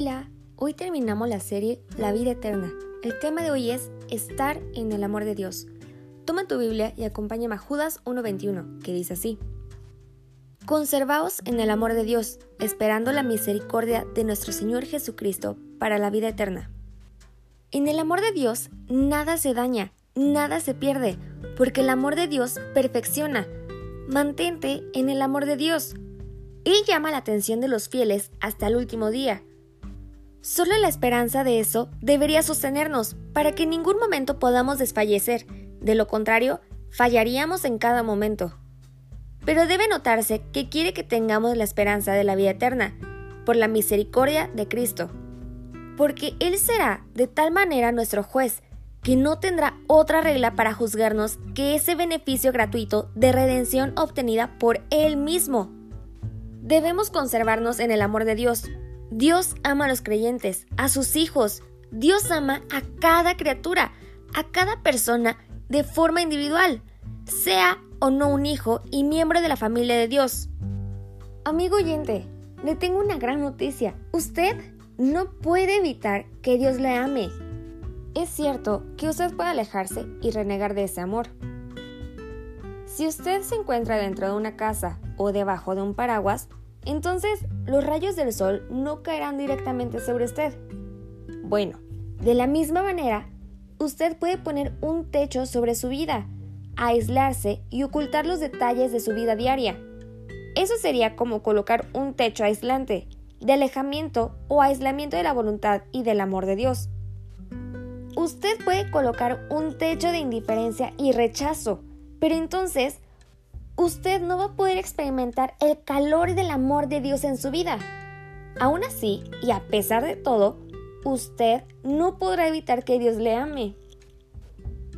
Hola, hoy terminamos la serie La vida eterna. El tema de hoy es estar en el amor de Dios. Toma tu Biblia y acompáñame a Judas 1.21, que dice así. Conservaos en el amor de Dios, esperando la misericordia de nuestro Señor Jesucristo para la vida eterna. En el amor de Dios nada se daña, nada se pierde, porque el amor de Dios perfecciona. Mantente en el amor de Dios. Él llama la atención de los fieles hasta el último día. Solo la esperanza de eso debería sostenernos para que en ningún momento podamos desfallecer. De lo contrario, fallaríamos en cada momento. Pero debe notarse que quiere que tengamos la esperanza de la vida eterna, por la misericordia de Cristo. Porque Él será de tal manera nuestro juez, que no tendrá otra regla para juzgarnos que ese beneficio gratuito de redención obtenida por Él mismo. Debemos conservarnos en el amor de Dios, Dios ama a los creyentes, a sus hijos. Dios ama a cada criatura, a cada persona de forma individual, sea o no un hijo y miembro de la familia de Dios. Amigo oyente, le tengo una gran noticia. Usted no puede evitar que Dios le ame. Es cierto que usted puede alejarse y renegar de ese amor. Si usted se encuentra dentro de una casa o debajo de un paraguas, entonces los rayos del sol no caerán directamente sobre usted. Bueno, de la misma manera, usted puede poner un techo sobre su vida, aislarse y ocultar los detalles de su vida diaria. Eso sería como colocar un techo aislante, de alejamiento o aislamiento de la voluntad y del amor de Dios. Usted puede colocar un techo de indiferencia y rechazo, pero entonces usted no va a poder experimentar el calor del amor de Dios en su vida. Aún así, y a pesar de todo, usted no podrá evitar que Dios le ame.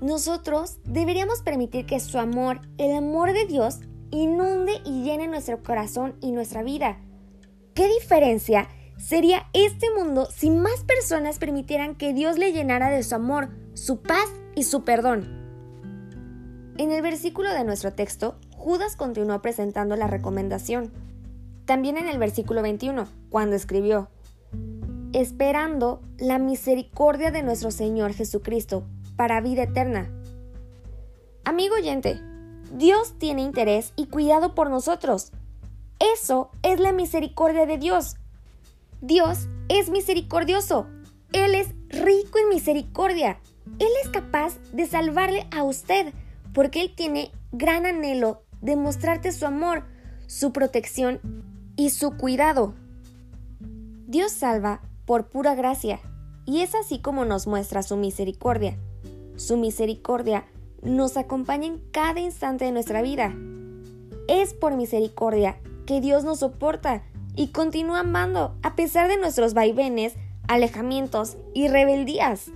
Nosotros deberíamos permitir que su amor, el amor de Dios, inunde y llene nuestro corazón y nuestra vida. ¿Qué diferencia sería este mundo si más personas permitieran que Dios le llenara de su amor, su paz y su perdón? En el versículo de nuestro texto, Judas continuó presentando la recomendación. También en el versículo 21, cuando escribió, esperando la misericordia de nuestro Señor Jesucristo para vida eterna. Amigo oyente, Dios tiene interés y cuidado por nosotros. Eso es la misericordia de Dios. Dios es misericordioso. Él es rico en misericordia. Él es capaz de salvarle a usted porque Él tiene gran anhelo demostrarte su amor, su protección y su cuidado. Dios salva por pura gracia, y es así como nos muestra su misericordia. Su misericordia nos acompaña en cada instante de nuestra vida. Es por misericordia que Dios nos soporta y continúa amando a pesar de nuestros vaivenes, alejamientos y rebeldías.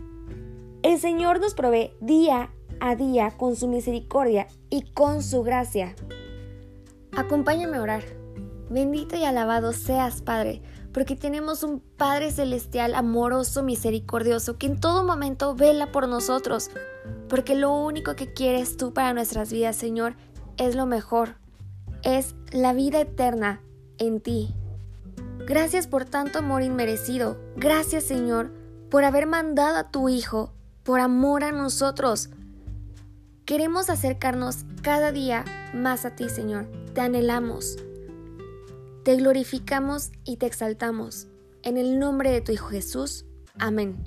El Señor nos provee día a día con su misericordia y con su gracia. Acompáñame a orar. Bendito y alabado seas, Padre, porque tenemos un Padre celestial amoroso, misericordioso, que en todo momento vela por nosotros, porque lo único que quieres tú para nuestras vidas, Señor, es lo mejor, es la vida eterna en ti. Gracias por tanto amor inmerecido. Gracias, Señor, por haber mandado a tu Hijo por amor a nosotros. Queremos acercarnos cada día más a ti, Señor. Te anhelamos. Te glorificamos y te exaltamos. En el nombre de tu Hijo Jesús. Amén.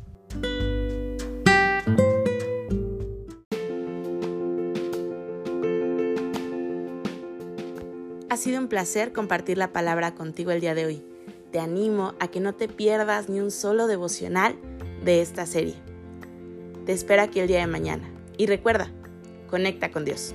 Ha sido un placer compartir la palabra contigo el día de hoy. Te animo a que no te pierdas ni un solo devocional de esta serie. Te espero aquí el día de mañana. Y recuerda, Conecta con Dios.